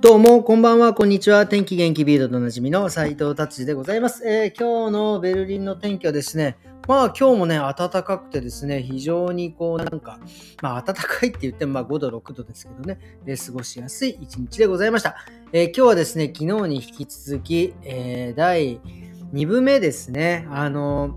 どうも、こんばんは、こんにちは。天気元気ビールドおなじみの斉藤達治でございます、えー、今日のベルリンの天気はですね、まあ今日もね、暖かくてですね、非常にこうなんか、まあ暖かいって言ってもまあ5度、6度ですけどね、えー、過ごしやすい一日でございました。えー、今日はですね、昨日に引き続き、え、第2部目ですね、あの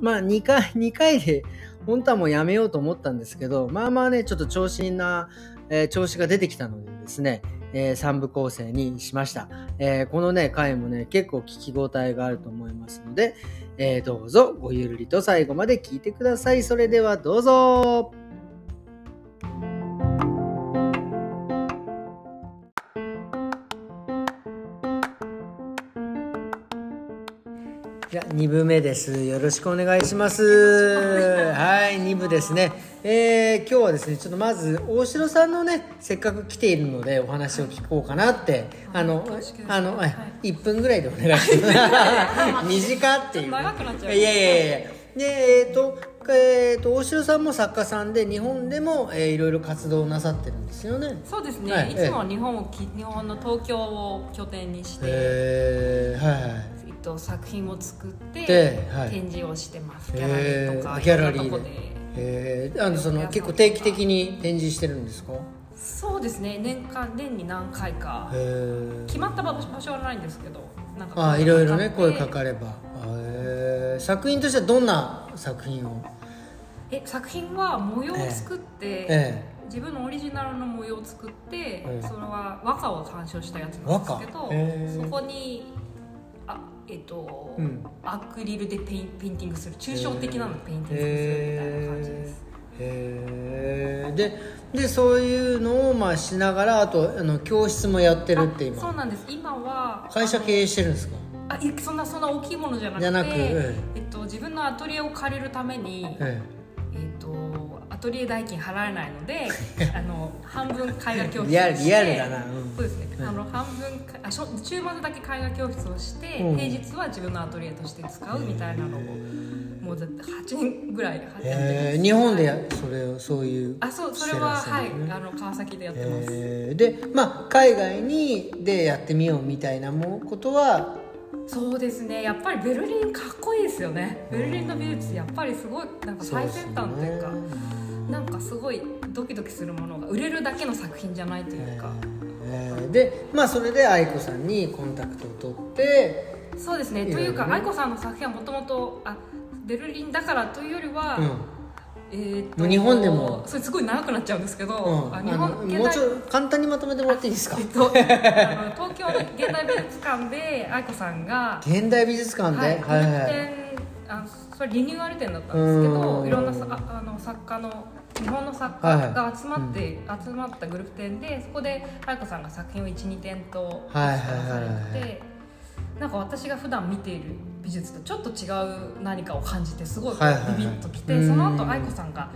まあ2回、2回で、本当はもうやめようと思ったんですけど、まあまあね、ちょっと調子な、え調子が出てきたのでですね、えー、3部構成にしました。えー、このね、回もね、結構聞き応えがあると思いますので、えー、どうぞごゆるりと最後まで聞いてください。それではどうぞじゃ2部目です。よろしくお願いします。はい、2部ですね。えー、今日はですね、ちょっとまず大城さんのね、せっかく来ているのでお話を聞こうかなって、あの、あの、はい、1分ぐらいでお願いします。短っていう。長くなっちゃう。いやいやいや。で、えっ、ー、と、えーと、大城さんも作家さんで日本でも、えー、いろいろ活動なさってるんですよねそうですね、はい、いつも日本をき日本の東京を拠点にして、えー、はいはいと作品を作って展示をしてます、ギャラリーとかギャラリーで。えー、あのその結構定期的に展示してるんですか？そうですね。年間年に何回か。決まった場所はないんですけどなんかあいろいろね声かかれば。え作品としてはどんな作品を？え作品は模様を作って、ええ。え自分のオリジナルの模様を作って、それは和歌を参照したやつなんですけど、そこにえっと、うん、アクリルでペイペインティングする。抽象的なのペインティングするみたいな感じです。へででそういうのをまあしながらあとあの教室もやってるって今。そうなんです。今は会社経営してるんですか？あいそんなそんな大きいものじゃなくてえっと、自分のアトリエを借りるために、え。えっとトリエ代金払えないので あの半分絵画教室をしてリアルだな、うん、そうですね、うん、あの半分あ週末だけ絵画教室をして、うん、平日は自分のアトリエとして使うみたいなのをもうだって8年ぐらいやってえー、日本でやそれをそういうあそうそれははい。あの川崎でやってます、えー、でまあ海外にでやってみようみたいなもことはそうですね。やっぱりベルリンかっこいいですよね。ベルリンの美術やっぱりすごいなんか最先端というかなんかすごいドキドキするものが売れるだけの作品じゃないというか、えー、でまあそれで愛子さんにコンタクトを取ってそうですね。というか愛子さんの作品はもともとベルリンだからというよりは、うん。えー、と日本でも。それすごい長くなっちゃうんですけど、うん、あ日本もうちょっと簡単にまとめてもらっていいですか、えっと、あの東京の現代美術館で愛子さんが現代美術館で、はい、はいはい、あそれリニューアル展だったんですけどいろんなさああの作家の日本の作家が集まって、はい、集まったグループ展でそこで愛子さんが作品を12点と出されてなんか私が普段見ている美術とちょっと違う何かを感じてすごいビビッときて、その後愛子さんが、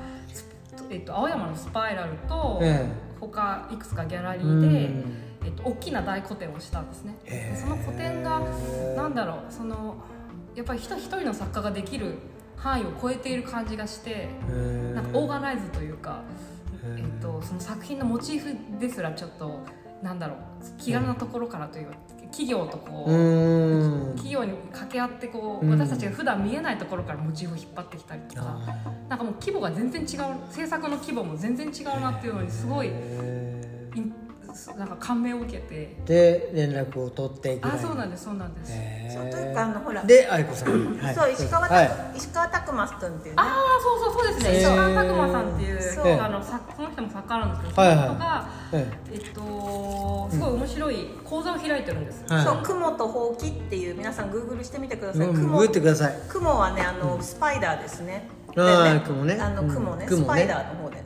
えっと、青山のスパイラルと、他いくつかギャラリーで、えっと、大きな大個展をしたんですね。その個展がなんだろうそのやっぱり人一人の作家ができる範囲を超えている感じがしてなんかオーガナイズというか、えっと、その作品のモチーフですらちょっとなんだろう気軽なところからという企業とこう企業に掛け合ってこう私たちが普段見えないところからモチーフを引っ張ってきたりとかなんかもう規模が全然違う制作の規模も全然違うなっていうのにすごいなんか感銘を受けて。で連絡を取ってあそうなんですそうなんです。そうというかあのほら。で愛子さん、はい、そう石川,、はい、石川拓磨さんっていうね。ああそうそうそうですね。石川拓磨さんっていうあのさその人も作家なんですけど、はいはい、その人が、えっとすごい面白い講座を開いてるんです、はい、そう雲とほうきっていう皆さんグーグルしてみてください、うん、ググってください。雲はねあの、スパイダーですね。ああ、雲ね。あの雲ね、スパイダーの方で。ね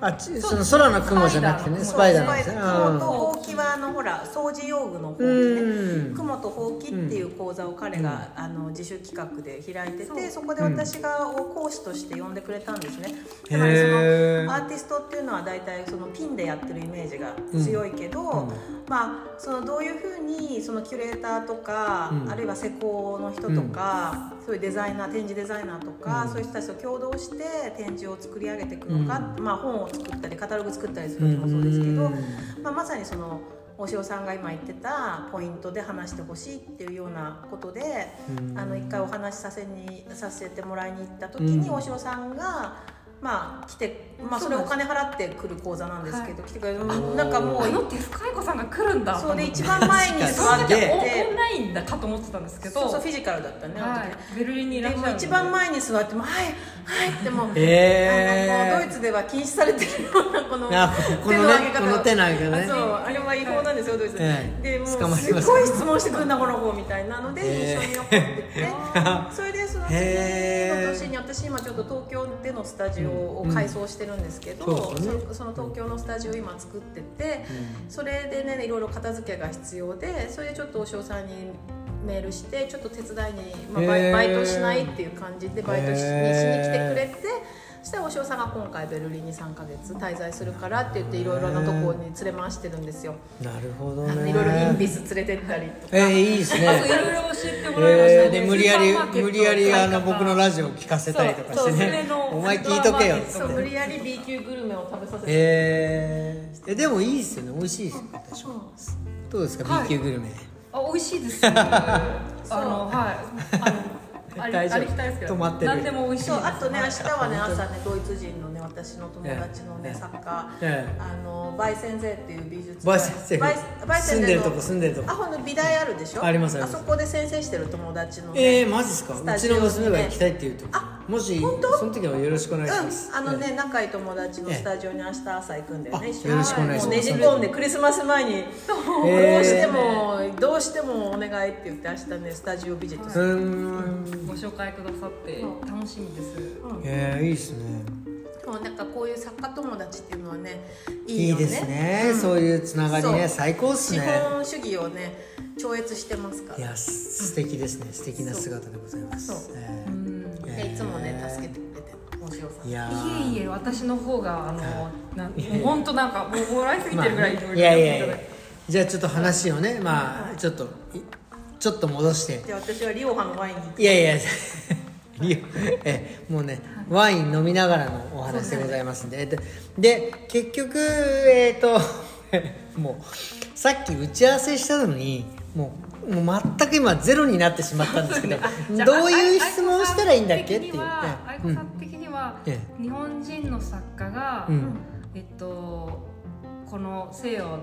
あその空の雲じゃなくてねスパイダーですね雲とほうきはあのほら掃除用具のほうきね雲とほうきっていう講座を彼があの自主企画で開いててそこで私が講師として呼んでくれたんですね。つまりそのアーティストっていうのは大体そのピンでやってるイメージが強いけど、まあそのどういうふうにそのキュレーターとか、あるいは施工の人とか、そそういうデザイナー展示デザイナーとか、うん。そういう人たちと共同して展示を作り上げていくのか、まあ、本を作ったりカタログ作ったりするのもそうですけど、まあ、まさにその大塩さんが今言ってたポイントで話してほしいっていうようなことで、うん。あの一回お話しさせにさせてもらいに行った時に、うん。大塩さんが。まあ来て、まあ、それお金払ってくる講座なんですけど、は来てくれる。あなんかもうあの手深い子さんが来るんだ。そうで一番番前に座ってオンラインだかと思ってたんですけど。そうそうフィジカルだったね、はい、ベルリンにいらっでしゃる一番前に座ってもうはいはいってもう、へー。もうドイツでは禁止されてるようなこのあこのねこの手の上げね。あそうあれは違法なんですよドイツ。で、ええ。でもうす。すごい質問してくるんだこの子みたいなので印象に残ってて。それでその次へえの年に私今ちょっと東京でのスタジオを改装してるんですけど、うん。そそその東京のスタジオを今作ってて、それでねいろいろ片付けが必要でそれでちょっとお塩さんにメールしてちょっと手伝いに、まあ、バイトしないっていう感じでバイトしに来てくれてそしたらお塩さんが今回ベルリンに3ヶ月滞在するからって言っていろいろなところに連れ回してるんですよ。なるほどいろいろインビス連れてったりとか。えー、いいですあといろいねろ教えてもらいました。ねえー、で無理やり無理やりあの僕のラジオを聞かせたりとかしてそうそうね お前聞いとけよそう無理やり B 級グルメを食べさせて、えー、えでもいいですよね。美味しいですよ私はどうですか、はい。B 級グルメ。あ美味しいですよ。あのはい。あの大丈夫。ありきたいですけど。止まってる。何でも美味しい。あとね明日はね朝ねドイツ人のね私の友達のねええ作家ええ。あのバイセンゼっていう美術バイセンゼバイバイセンゼの住んでるとこ住んでるとこ。あほんの美大あるでしょ？ありますあそこで先生してる友達のねえー、マジですか？うちの娘が行きたいって言うと。あもし本当？その時はよろしくお願いします、うん、あのね、仲いい友達のスタジオに明日朝行くんだよね、ええ一緒に。よろしくお願いします。もうねじ込んでクリスマス前にどうしても、どうしてもお願いって言って明日ねスタジオビジットすうる、ーん。ご紹介くださって楽しみです。うん。えー、いいですね。そうなんかこういう作家友達っていうのはねいいよね。いいですね、そういうつながりね最高っす資ね本主義をね超越してますから。いやす素敵ですね。素敵な姿でございます。そう。えーうんでいつもね助けてくれて大塩さん。いやいーえいえ私の方があのなもう本当なんかもうもらいすぎてるぐらいいろいろいや。いやいやじゃあちょっと話をねまあちょっといちょっと戻して。で私はリオハのワインにいやいや。リオえもうねワイン飲みながらのお話でございますんで。でで結局えっ、と もうさっき打ち合わせしたのにもうもう全く今ゼロになってしまったんですけど どういう質問をしたらいいんだっけっていう。ね愛子さん的には、え日本人の作家が、うん。えっとこの西洋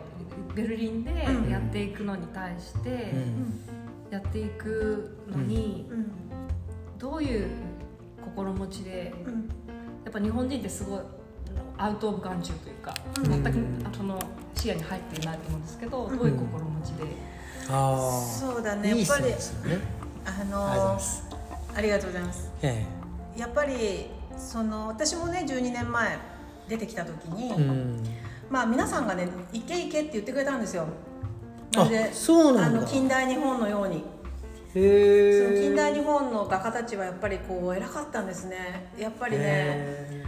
ベルリンでやっていくのに対して、うん。やっていくのに、うん。どういう心持ちでうん。やっぱ日本人ってすごいアウト・オブ・眼中というか、うん。全くその視野に入っていないと思うんですけど、どういう心持ちで、あそうだね。やっぱりねあありがとうございのます。ありがとうございます。えやっぱりその私もね12年前出てきた時に、えうん。まあ皆さんがね「行け行け」って言ってくれたんですよ。であそうなんだ。あの近代日本のように。その近代日本の画家たちはやっぱりこう偉かったんですね。やっぱりね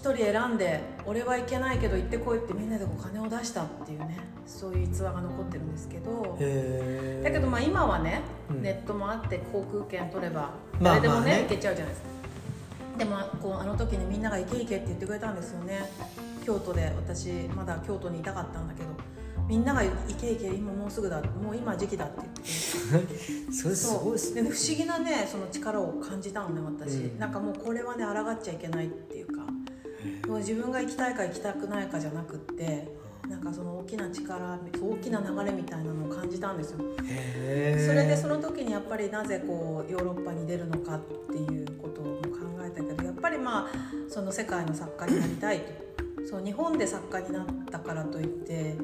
人選んで「俺はいけないけど行ってこい」ってみんなでお金を出したっていうねそういう逸話が残ってるんですけど。えだけどまあ今はね、うん。ネットもあって航空券取ればまあ誰でもね,、行けちゃうじゃないですか。でもこうあの時にみんなが「行け行け」って言ってくれたんですよね。京都で私まだ京都にいたかったんだけど。みんなが「行け行け今もうすぐだ。もう今時期だ」って言って。それすごいですね。で不思議なねその力を感じたのね私、うん。なんかもうこれはね抗っちゃいけないっていう。かもう自分が行きたいか行きたくないかじゃなくってなんかその大きな力大きな流れみたいなのを感じたんですよ。それでその時にやっぱりなぜこうヨーロッパに出るのかっていうことも考えたけどやっぱりまあその世界の作家になりたいと。そう日本で作家になったからといって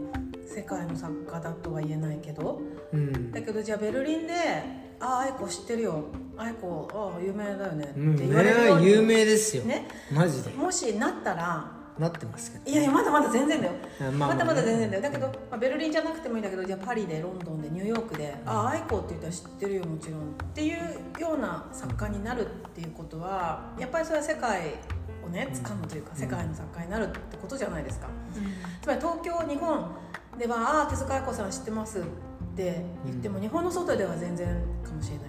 世界の作家だとは言えないけど。うん。だけどじゃあベルリンで「ああ愛子知ってるよ。愛子ああ有名だよね」うんって言われるように、有名ですよ。ね。マジで。もしなったら。なってますけどいやいやまだまだ全然だよ。あまあまだまだ全然だよ。だけど、まあ、ベルリンじゃなくてもいいんだけどじゃあパリでロンドンでニューヨークで「ああ愛子って言ったら知ってるよもちろん」っていうような作家になるっていうことはやっぱりそれは世界をね掴むというか世界の作家になるってことじゃないですか。つまり東京日本では「ああ手塚愛子さん知ってます」って言っても日本の外では全然かもしれない。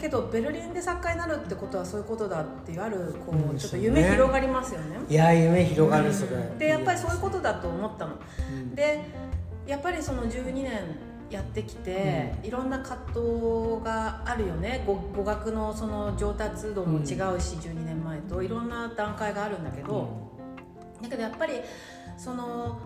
けどベルリンで作家になるってことはそういうことだっていうあるこうちょっと夢広がりますよね。いや夢広がるそれ。でやっぱりそういうことだと思ったの。うん。でやっぱりその12年やってきて、いろんな葛藤があるよね。語語学のその上達度も違うし、12年前と。いろんな段階があるんだけど、だけどやっぱりその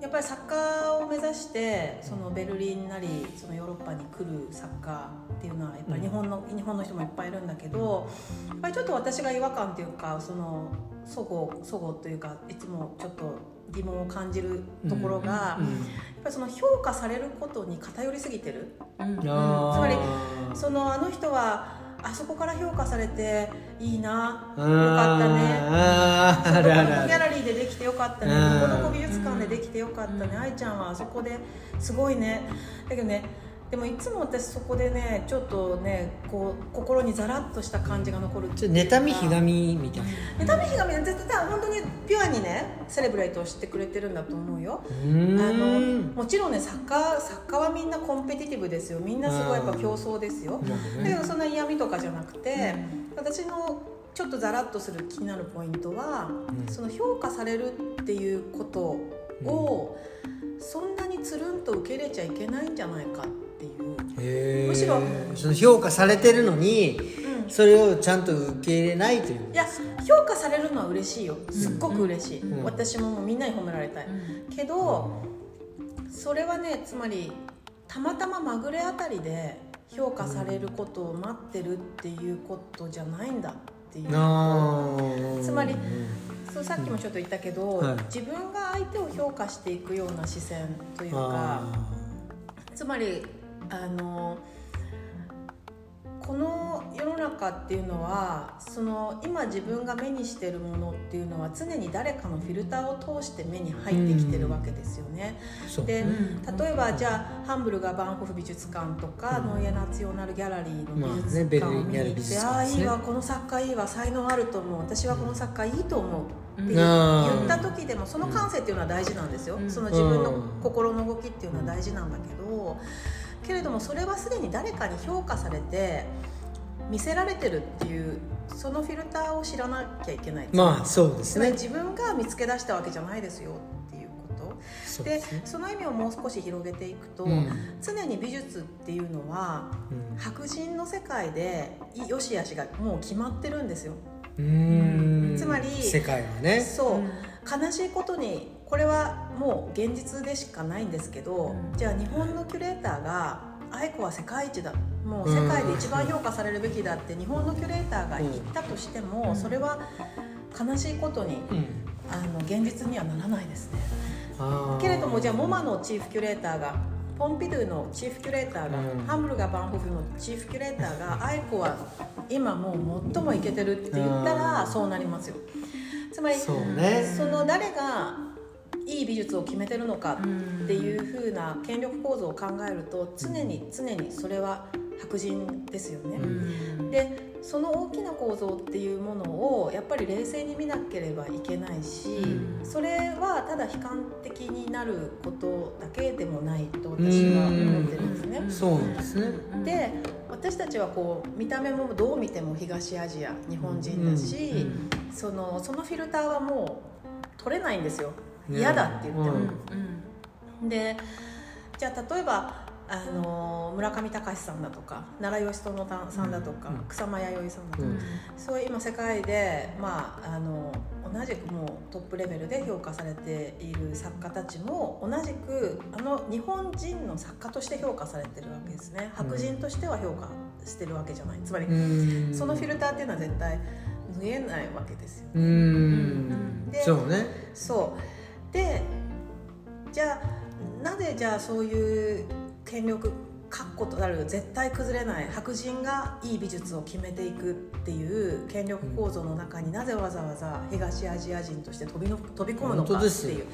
やっぱり作家を目指してそのベルリンなりそのヨーロッパに来る作家っていうのはやっぱり日本の,、日本の人もいっぱいいるんだけどやっぱりちょっと私が違和感っていうかそのそごそごというかいつもちょっと疑問を感じるところが、うんやっぱりその評価されることに偏りすぎてる。うん。つまりそのあの人はあそこから評価されていいな。あよかったね。のギャラリーでできてよかったね。うん。ここの古美術館でできてよかったね。愛ちゃんはあそこですごいね。だけどねでもいつも私そこでねちょっとねこう心にザラッとした感じが残るちょっと妬みひがみみたいな。妬みひがみは絶対本当にピュアにねセレブレートをしてくれてるんだと思うよ。あのんもちろんね作家作家はみんなコンペティティブですよ。みんなすごいやっぱ競争ですよ。まあだけねどそんな嫌味とかじゃなくて、私のちょっとザラッとする気になるポイントは、うん。その評価されるっていうことを、そんなにつるんと受け入れちゃいけないんじゃないかっていう、むしろその評価されてるのにうん。それをちゃんと受け入れないといういや評価されるのは嬉しいよ。すっごく嬉しい、うん。私もみんなに褒められたい、けどそれはねつまりたまたままぐれあたりで評価されることを待ってるっていうことじゃないんだ。っていう。つまりうんそうさっきもちょっと言ったけど、はい。自分が相手を評価していくような視線というかあつまりあのこの世の中っていうのはその今自分が目にしてるものっていうのは常に誰かのフィルターを通して目に入ってきてるわけですよね。うでう。ん例えばじゃあハンブルガバンホフ美術館とか、うん。ノイエナツヨナルギャラリーの美術館を見に行って、ああ術館ですね。いいわこの作家いいわ才能あると思う。私はこの作家いいと思うって言った時でもその感性っていうのは大事なんですよ、うん。その自分の心の動きっていうのは大事なんだけどけれどもそれはすでに誰かに評価されて見せられてるっていうそのフィルターを知らなきゃいけない。まあそうですね。自分が見つけ出したわけじゃないですよっていうこと。でそうですね。その意味をもう少し広げていくと、うん。常に美術っていうのはうん。白人の世界で良し悪しがもう決まってるんですよ。うーん。つまり世界はね。そう、悲しいことにこれはもう現実でしかないんですけど、うん。じゃあ日本のキュレーターが愛子は世界一だもう世界で一番評価されるべきだって日本のキュレーターが言ったとしても、うん。それは悲しいことにうん。あの現実にはならないですね。けれどもじゃあモマのチーフキュレーターがポンピドゥのチーフキュレーターが、うん。ハンブルガ・バンホフのチーフキュレーターが愛子は今もう最もイケてるって言ったらうん。そうなりますよつまりその誰がいい美術を決めてるのかっていう風な権力構造を考えると常に常にそれは白人ですよね。でその大きな構造っていうものをやっぱり冷静に見なければいけないし、うん。それはただ悲観的になることだけでもないと私は思ってるんですね。そうですね。で私たちはこう見た目もどう見ても東アジア日本人だし、うん。そのそのフィルターはもう取れないんですよ。ね嫌だって言っても。うん。でじゃあ例えばあの村上隆さんだとか奈良義友さんだとか、うん。草間彌生さんだとか、うん。そういう今世界で、まあ、あの同じくもうトップレベルで評価されている作家たちも同じくあの日本人の作家として評価されてるわけですね。白人としては評価してるわけじゃない。つまり、うん。そのフィルターっていうのは絶対脱げないわけですようーん。でそうね。そうでじゃあなぜじゃあそういう権力確固となる絶対崩れない白人がいい美術を決めていくっていう権力構造の中になぜわざわざ東アジア人として飛びの飛び込むのかっていう。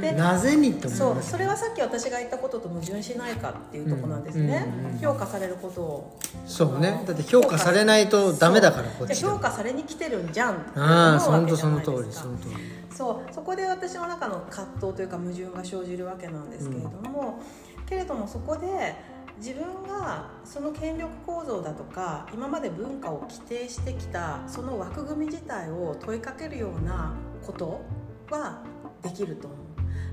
でなぜにってそうそれはさっき私が言ったことと矛盾しないかっていうところなんですね、うんうんうん評価されることを。そうね。だって評価されないとダメだからこっち評価されに来てるんじゃんって思うああその通りその通りそうそこで私の中の葛藤というか矛盾が生じるわけなんですけれども、けれどもそこで自分がその権力構造だとか今まで文化を規定してきたその枠組み自体を問いかけるようなことはできると思。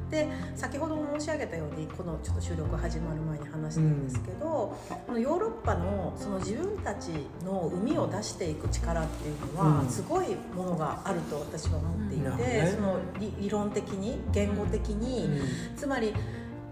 で先ほども申し上げたようにこのちょっと収録始まる前に話したんですけど、このヨーロッパのその自分たちの海を出していく力っていうのは、すごいものがあると私は思っていて、その理論的に言語的に、つまり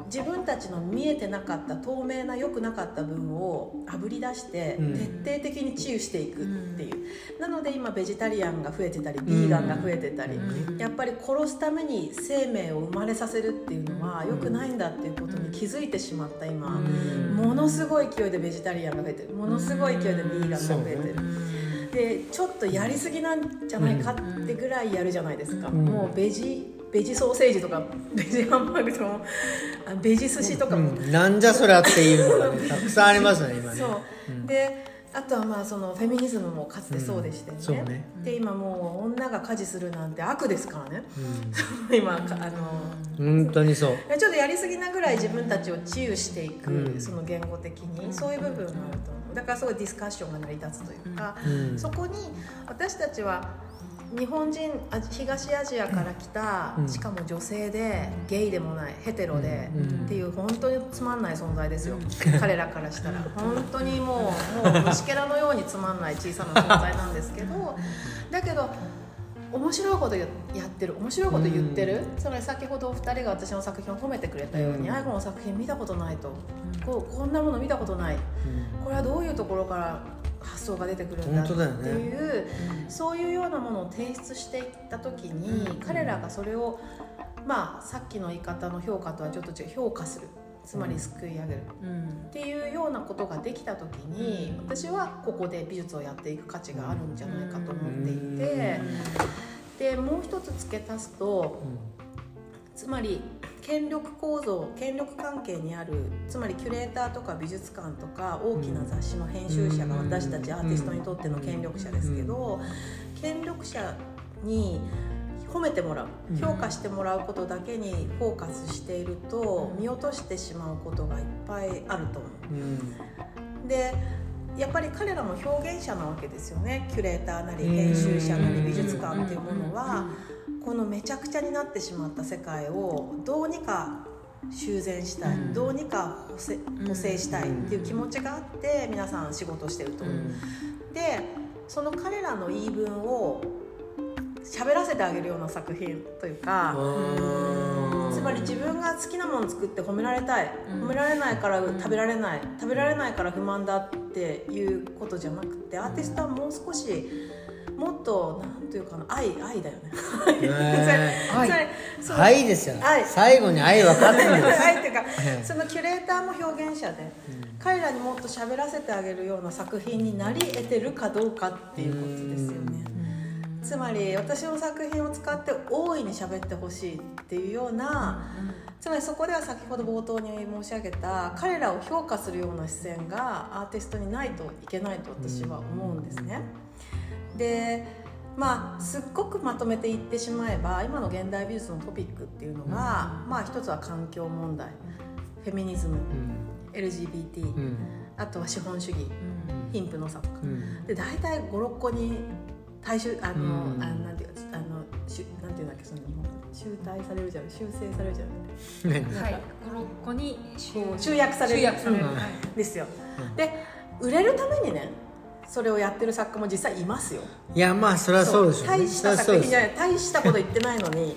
自分たちの見えてなかった透明な良くなかった部分をあぶり出して徹底的に治癒していくっていう、うん、なので今ベジタリアンが増えてたりビーガンが増えてたり、うん、やっぱり殺すために生命を生まれさせるっていうのは良くないんだっていうことに気づいてしまった今、ものすごい勢いでベジタリアンが増えてる。ものすごい勢いでビーガンが増えてる。でちょっとやりすぎなんじゃないかってぐらいやるじゃないですか、もうベジベジソーセージとかベジハンバーグとかもベジ寿司とかも、うん、なんじゃそりゃっていうのが、ね、たくさんありますね今ね。そう、うん、であとはまあそのフェミニズムもかつてそうでしてね。うん、ね。で今もう女が家事するなんて悪ですからね、うん、今あの本当にそう。ちょっとやりすぎなぐらい自分たちを治癒していく、うん、その言語的にそういう部分があると思う。だからすごいディスカッションが成り立つというか、そこに私たちは日本人東アジアから来た、うん、しかも女性でゲイでもないヘテロで、うん、っていう本当につまんない存在ですよ、うん、彼らからしたら。本当にもうもう虫けらのようにつまんない小さな存在なんですけどだけど面白いことやってる面白いこと言ってる、つまり先ほどお二人が私の作品を褒めてくれたように、うん、愛子の作品見たことないと、こうこんなもの見たことない、これはどういうところから発想が出てくるんだっていう、ね、そういうようなものを提出していった時に、彼らがそれをまあさっきの言い方の評価とはちょっと違う評価する。つまりすくい上げる、っていうようなことができた時に私はここで美術をやっていく価値があるんじゃないかと思っていて、でもう一つ付け足すと、つまり権力構造権力関係にあるつまりキュレーターとか美術館とか大きな雑誌の編集者が私たちアーティストにとっての権力者ですけど権力者に褒めてもらう評価してもらうことだけにフォーカスしていると見落としてしまうことがいっぱいあると思う。でやっぱり彼らも表現者なわけですよね。キュレーターなり編集者なり美術館っていうものは。このめちゃくちゃになってしまった世界をどうにか修繕したい、うん、どうにか補正補正したいっていう気持ちがあって皆さん仕事してると。思う。うん、でその彼らの言い分を喋らせてあげるような作品というかつまり自分が好きなもの作って褒められたい、褒められないから食べられない。食べられないから不満だっていうことじゃなくてアーティストはもう少しもっとなんていうかな愛愛だよね。愛愛ですよ。愛最後に愛分かってるんです。愛っていうかそのキュレーターも表現者で、彼らにもっと喋らせてあげるような作品になり得てるかどうかっていうことですよね。つまり私の作品を使って大いに喋ってほしいっていうような、つまりそこでは先ほど冒頭に申し上げた彼らを評価するような視線がアーティストにないといけないと私は思うんですね。でまあすっごくまとめていってしまえば今の現代美術のトピックっていうのが、うん、まあ一つは環境問題。フェミニズム、うん、LGBT、うん、あとは資本主義、貧富の差とか、で大体56個に大衆あの、うん、あなんていうあのしゅなんていうんだっけその集大されるじゃん。修正されるじゃん。はい。56個に集約される。集約される、ですよ、で売れるためにねそれをやってる作家も実際いますよ。いやまあそれはそうでしょう、ね、大した作品じゃない。大したこと言ってないのに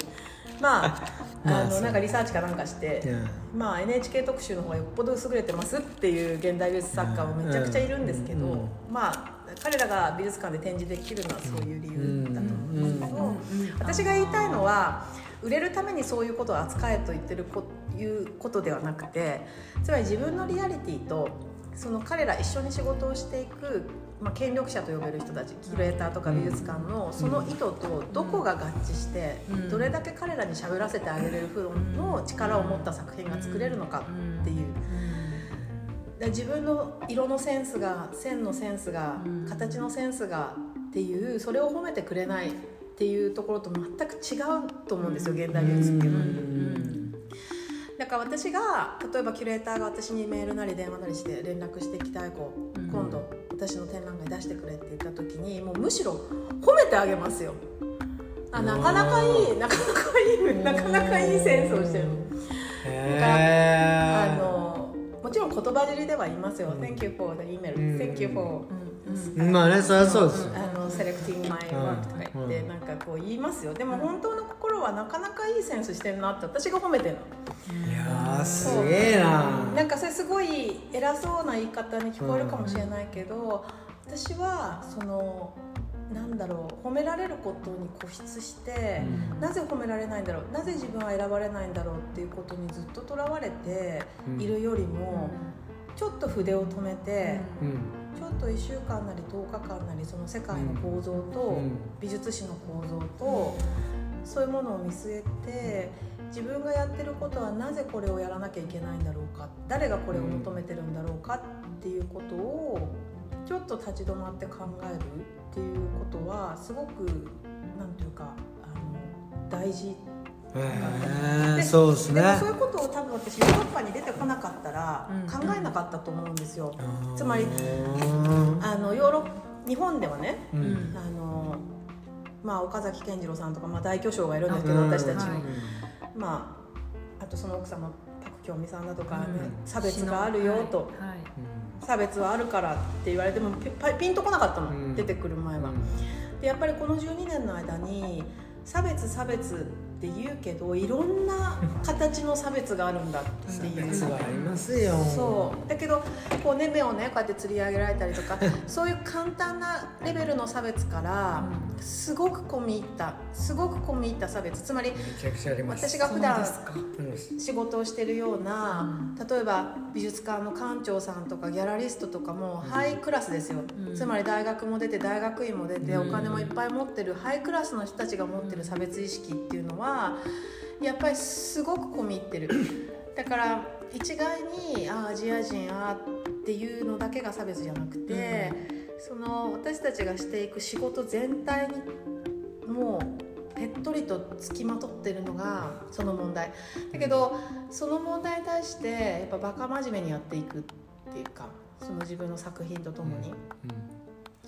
まあ あのなんかリサーチかなんかして、まあ、NHK 特集の方がよっぽど優れてますっていう現代美術作家もめちゃくちゃいるんですけど、まあ彼らが美術館で展示できるのはそういう理由だと思うんですけど、私が言いたいのは売れるためにそういうことを扱えと言ってるこいうことではなくてつまり自分のリアリティとその彼ら一緒に仕事をしていくまあ、権力者と呼べる人たちキュレーターとか美術館のその意図とどこが合致してどれだけ彼らに喋らせてあげれるの力を持った作品が作れるのかっていう。自分の色のセンスが線のセンスが形のセンスがっていうそれを褒めてくれないっていうところと全く違うと思うんですよ現代美術っていうのは。だから私が例えばキュレーターが私にメールなり電話なりして連絡してきたい子、うん。今度私の展覧会出してくれって言った時にもうむしろ褒めてあげますよ。あなかなかいいなかなかいいなかなかいいセンスをしてるあのもちろん言葉尻では言いますよ「Thank you for the email」うん。Thank you for まあねそりゃそうですよ。あのセレクティングマイワークとか言って、うんなんかこう言いますよ。でも本当の心はなかなかいいセンスしてるなって私が褒めてるの。いやーすげえな。なんかそれすごい偉そうな言い方に聞こえるかもしれないけど、私はそのなんだろう褒められることに固執して、うん。なぜ褒められないんだろうなぜ自分は選ばれないんだろうっていうことにずっととらわれているよりも、ちょっと筆を止めて、うん。ちょっと1週間なり10日間なりその世界の構造と、うん。美術史の構造と、そういうものを見据えて自分がやってることはなぜこれをやらなきゃいけないんだろうか誰がこれを求めてるんだろうかっていうことをちょっと立ち止まって考えるっていうことはすごくなんていうかあの大事へえそうですね。でもそういうことを多分私ヨーロッパに出てこなかったらうん。考えなかったと思うんですよ。うん。つまりうんあのヨーロッ日本ではねうん。あのまあ、岡崎健次郎さんとか、まあ、大巨匠がいるんですけどうん。私たちの、はい。まあ、あとその奥様パク・キョンミさんだとかね、うん。差別があるよと、はい差別はあるからって言われてもピンとこなかったの、うん。出てくる前は。でやっぱりこの12年の間に差別差別って言うけどいろんな形の差別があるんだっていう。別はありますよ。そう。だけどこう、ね、目をねこうやって釣り上げられたりとかそういう簡単なレベルの差別からすごく込み入ったすごく込み入った差別。つまり私が普段仕事をしてるような、う例えば美術館の館長さんとかギャラリストとかもハイクラスですよ、うん。つまり大学も出て大学院も出てうん。お金もいっぱい持ってるハイクラスの人たちが持ってる差別意識っていうのはやっぱりすごく込み入ってる。だから一概にあアジア人あっていうのだけが差別じゃなくて、その私たちがしていく仕事全体にもうぺっとりとつきまとってるのがその問題。だけどその問題に対してやっぱバカ真面目にやっていくっていうかその自分の作品とともに、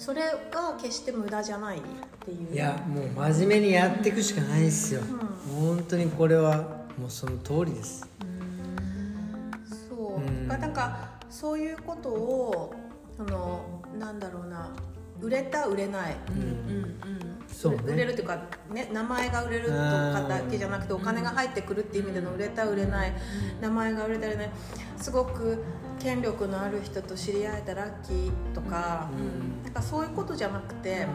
それが決して無駄じゃないっていう。いやもう真面目にやっていくしかないですよ。本当にこれはもうその通りです。そう、うん。なんかそういうことをそのなんだろうな。売れた売れない。うんうんそうね。売れるっていうか、ね、名前が売れるとかだけじゃなくてお金が入ってくるっていう意味での売れた売れない名前が売れた売れない。すごく権力のある人と知り合えたラッキーとか、うん。なんかそういうことじゃなくて、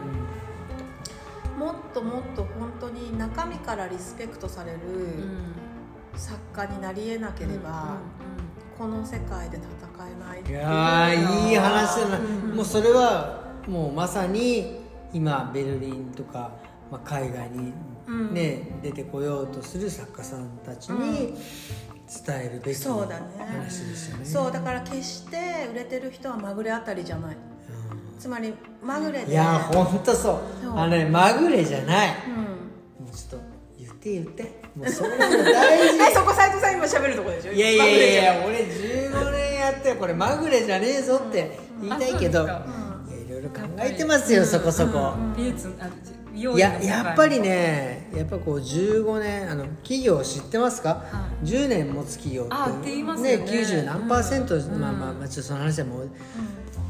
もっともっと本当に中身からリスペクトされる作家になりえなければ、この世界で戦えないいやーいい話だな、うん。もうそれはもうまさに今ベルリンとか、まあ、海外に、うん。ね出てこようとする作家さんたちに伝えるべき話ですよね。そうだから決して売れてる人はまぐれあたりじゃない。つまりまぐれで。うんいや本当そう。そう。あのねまぐれじゃない。うん。もうちょっと言って言って。もうそれも大 えそこ斉藤さん今喋るとこでしょ？事いやいやいや俺15年やってこれまぐれじゃねえぞって言いたいけど、うですか。いやいろいろ考えてますよそこそこ。いややっぱりねやっぱこう15年あの企業知ってますか、は10年持つ企業ってあって言いますよね。90何パーセント、うん。まあまあまあちょっとその話はもう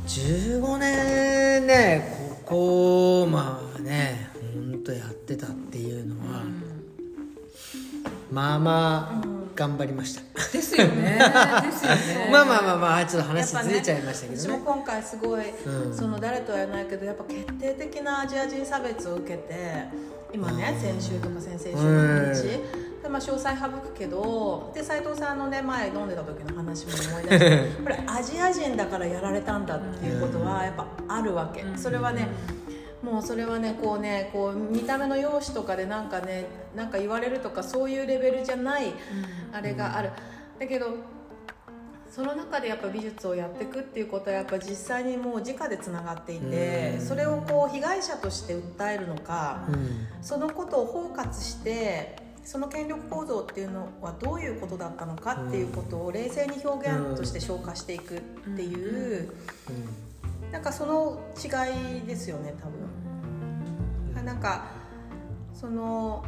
15年ねここまあね本当やってたっていうのは、まあまあ頑張りました、ですよね。ですよね。まあまあまあまあちょっと話ずれちゃいましたけどね。私も今回すごい、うん。その誰とは言わないけどやっぱ決定的なアジア人差別を受けて今ね先週とか先々週の日、でまあ、詳細省くけどで斉藤さんのね前飲んでた時の話も思い出して これアジア人だからやられたんだっていうことはやっぱあるわけ、それはねもうそれはねこうねこう見た目の容姿とかでなんかねなんか言われるとかそういうレベルじゃないあれがある、だけどその中でやっぱ美術をやっていくっていうことはやっぱ実際にもう直でつながっていてうん。それをこう被害者として訴えるのかうん。そのことを包括してその権力構造っていうのはどういうことだったのかっていうことを冷静に表現として消化していくっていう、なんかその違いですよね多分。なんかその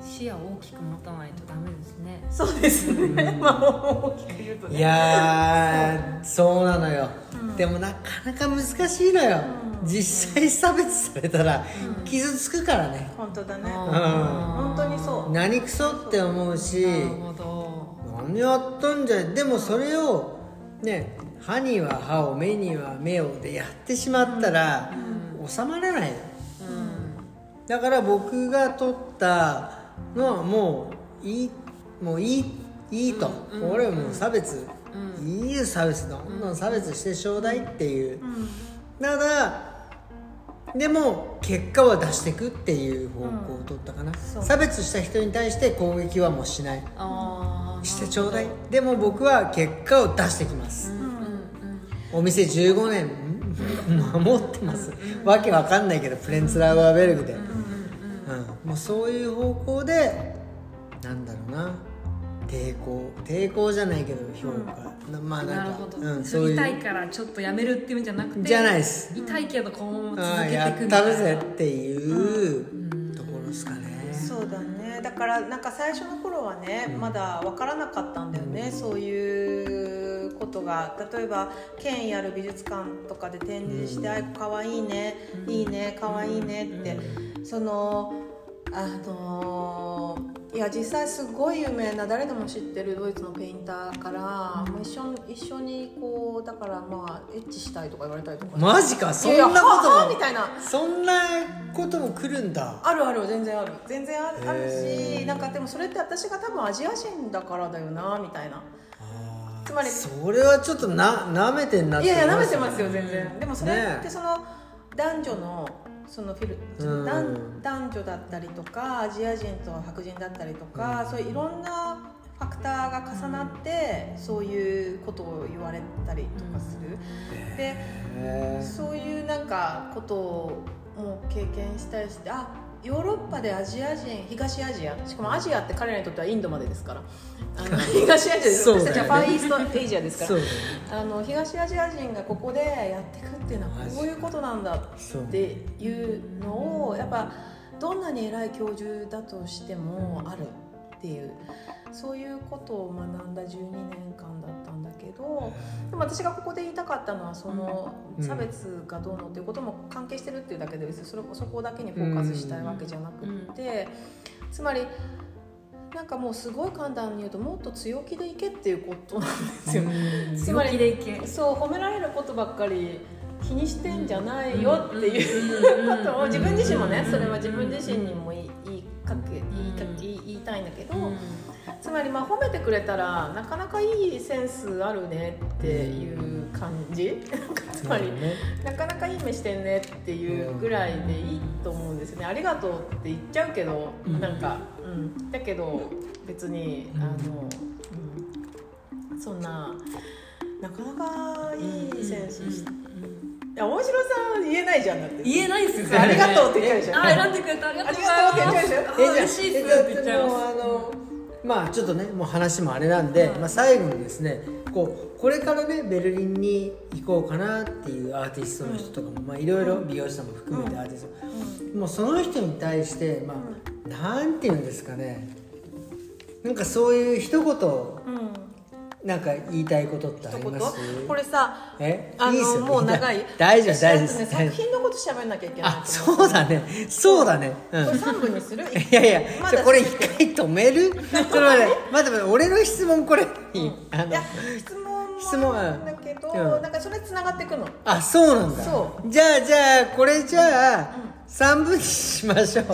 視野を大きく持たないとダメですね。そうですね、まあ大きく言うとね。いやーそう。なのよ、うん。でもなかなか難しいのよ、うん。実際差別されたら傷つくからね、本当だね、あー本当にそう。何クソって思うし。なるほど。何やったんじゃい。でもそれをね歯には歯を目には目をでやってしまったら、収まらないの。うん。だから僕が取ったのはもういいもういいいいと、うん。これはもう差別、うん。いいよ差別どん。どん差別してちょうだいっていう、うん。ただでも結果は出していくっていう方向を取ったかな、差別した人に対して攻撃はもうしない。してちょうだい。でも僕は結果を出してきます、お店15年。守ってます。わけわかんないけどプレンツラウアーベルグで、うんもうそういう方向でなんだろうな。抵抗。抵抗じゃないけど評価、なまあうんなんかなるほど、うん、そういう。痛いからちょっとやめるっていうんじゃなくてじゃないです。痛いけどこのままあ続けていくみたいな。たるぜっていうところですかね、そうだね。だからなんか最初の頃はね、まだ分からなかったんだよね、そういうことが例えば権威ある美術館とかで展示して「あいこかわいいね、いいねかわいいね」って、そのあのーいや実際すごい有名な誰でも知ってるドイツのペインターから、もう一緒に一緒にこうだからまあエッチしたいとか言われたりとか。マジか？そんなことも？はあみたいな。そんなことも来るんだ。あるある全然ある。全然あるしなんかでもそれって私が多分アジア人だからだよなみたいなつまりそれはちょっとななめてんなっいてやいや舐めて思ますよ全然。でもそれねってその男女のそのフィルそ男男女だったりとかアジア人と白人だったりとか、そういういろんなファクターが重なって、そういうことを言われたりとかする、でそういうなんかことをもう経験したりしてあヨーロッパでアジア人東アジアしかもアジアって彼らにとってはインドまでですから。あの 東アジアですね。私たちはファーイーストエイジアですから。ね。あの東アジア人がここでやっていくっていうのはこういうことなんだっていうのをやっぱどんなに偉い教授だとしてもあるっていうそういうことを学んだ12年間だったんだけどでも私がここで言いたかったのはそのうん。差別がどうのっていうことも関係してるっていうだけで別にそれそこだけにフォーカスしたいわけじゃなくってつまりなんかもうすごい簡単に言うともっと強気でいけっていうことなんですよ。つまりそう褒められることばっかり気にしてんじゃないよっていうことを自分自身もねそれは自分自身にも言いかけ言いか言い言いたいんだけど、つまりまあ褒めてくれたらなかなかいいセンスあるねっていう感じ？なん。かつまりね。なかなかいい目してんねっていうぐらいでいいと思うんですよね。ありがとうって言っちゃうけど、うん。なんか、うん、だけど別にあの、うん、そんななかなかいいセンスして、いや大城さん言えないじゃんだって。言えないっすよありがとうって言っちゃうでしょあ選んでくれてありがとうございます。ありがとうって言っちゃうでしょあえじゃあ嬉しいっす。って言っちゃいます。もうあのまあちょっとねもう話もあれなんで、まあ、最後にですねこうこれからねベルリンに行こうかなっていうアーティストの人とかも、まあ、いろいろ美容師さんも含めてアーティスト、もうその人に対してまあ、なんて言うんですかね。なんかそういう一言うんなんか言いたいことってあります？これさえ？あのいいもう長い。大丈夫大丈夫。で作品のこと喋んなきゃいけないそうだね。そうだね。うん。これ3分にする？いやいや、まこれ一回止める？ちょっと待って、俺の質問これ、あのいや質問質問もはだけど、うん。なんかそれつながっていくの。あ、そうなんだ。そじゃあ、じゃあ、これじゃあ、三分にしましょう。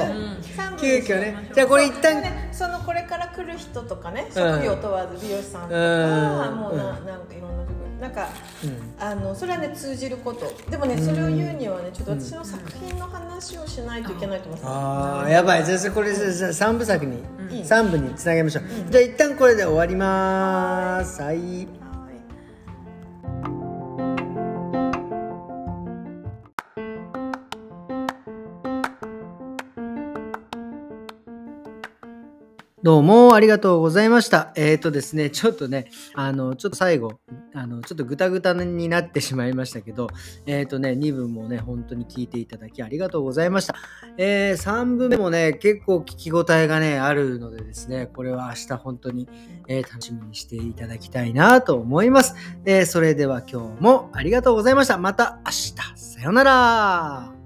三分急遽ね。じゃあ、これ一旦、ね、そのこれから来る人とかねう。ん職業問わず美容師さんとか、うん。もうななんかいろんな職業なんか、あのそれはね通じること。でもねそれを言うにはねちょっと私の作品の話をしないといけないと思ってた、ああ、やばい。じゃあ、これ、じゃあ三部作に。いい、三部につなげましょう。じゃあ、一旦これで終わります。はい。どうもありがとうございました。えっ、とですね、ちょっとね、あの、ちょっと最後、あの、ちょっとぐたぐたになってしまいましたけど、えっ、とね、2部もね、本当に聞いていただきありがとうございました。えー、3部目もね、結構聞き応えがね、あるのでですね、これは明日本当に、えー楽しみにしていただきたいなと思います。えーそれでは今日もありがとうございました。また明日、さよなら。